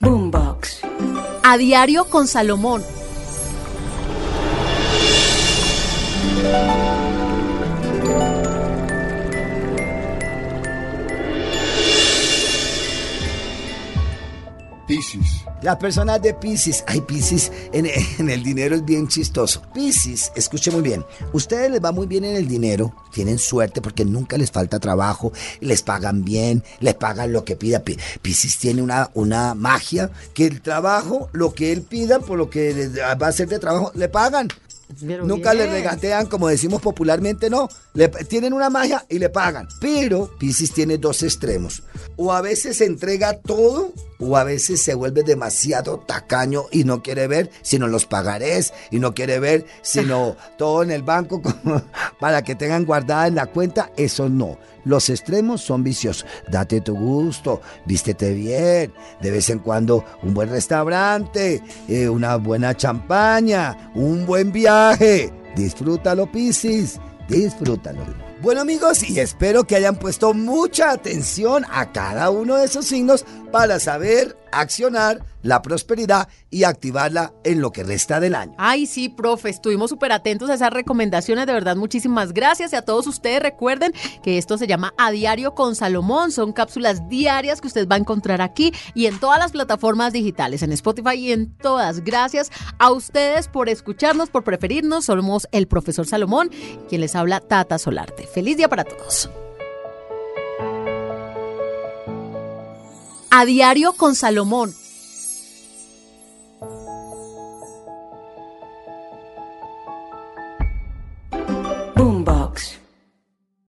Boombox. A diario con Salomón. Piscis. Las personas de Pisces, ay Pisces, en, en el dinero es bien chistoso. Pisces, escuche muy bien, ustedes les va muy bien en el dinero, tienen suerte porque nunca les falta trabajo, les pagan bien, les pagan lo que pida. Pi- Piscis tiene una, una magia que el trabajo, lo que él pida, por lo que va a hacer de trabajo, le pagan. Nunca le regatean, como decimos popularmente, no. Le, tienen una magia y le pagan. Pero Pisces tiene dos extremos. O a veces entrega todo, o a veces se vuelve demasiado tacaño y no quiere ver sino los pagarés, y no quiere ver sino todo en el banco para que tengan guardada en la cuenta. Eso no. Los extremos son viciosos. Date tu gusto, vístete bien, de vez en cuando un buen restaurante, eh, una buena champaña, un buen viaje. Disfrútalo, Piscis, disfrútalo. Bueno amigos, y espero que hayan puesto mucha atención a cada uno de esos signos para saber accionar la prosperidad y activarla en lo que resta del año. Ay, sí, profe, estuvimos súper atentos a esas recomendaciones, de verdad, muchísimas gracias. Y a todos ustedes recuerden que esto se llama A Diario con Salomón, son cápsulas diarias que usted va a encontrar aquí y en todas las plataformas digitales, en Spotify y en todas. Gracias a ustedes por escucharnos, por preferirnos. Somos el profesor Salomón, quien les habla Tata Solarte. Feliz día para todos. A Diario con Salomón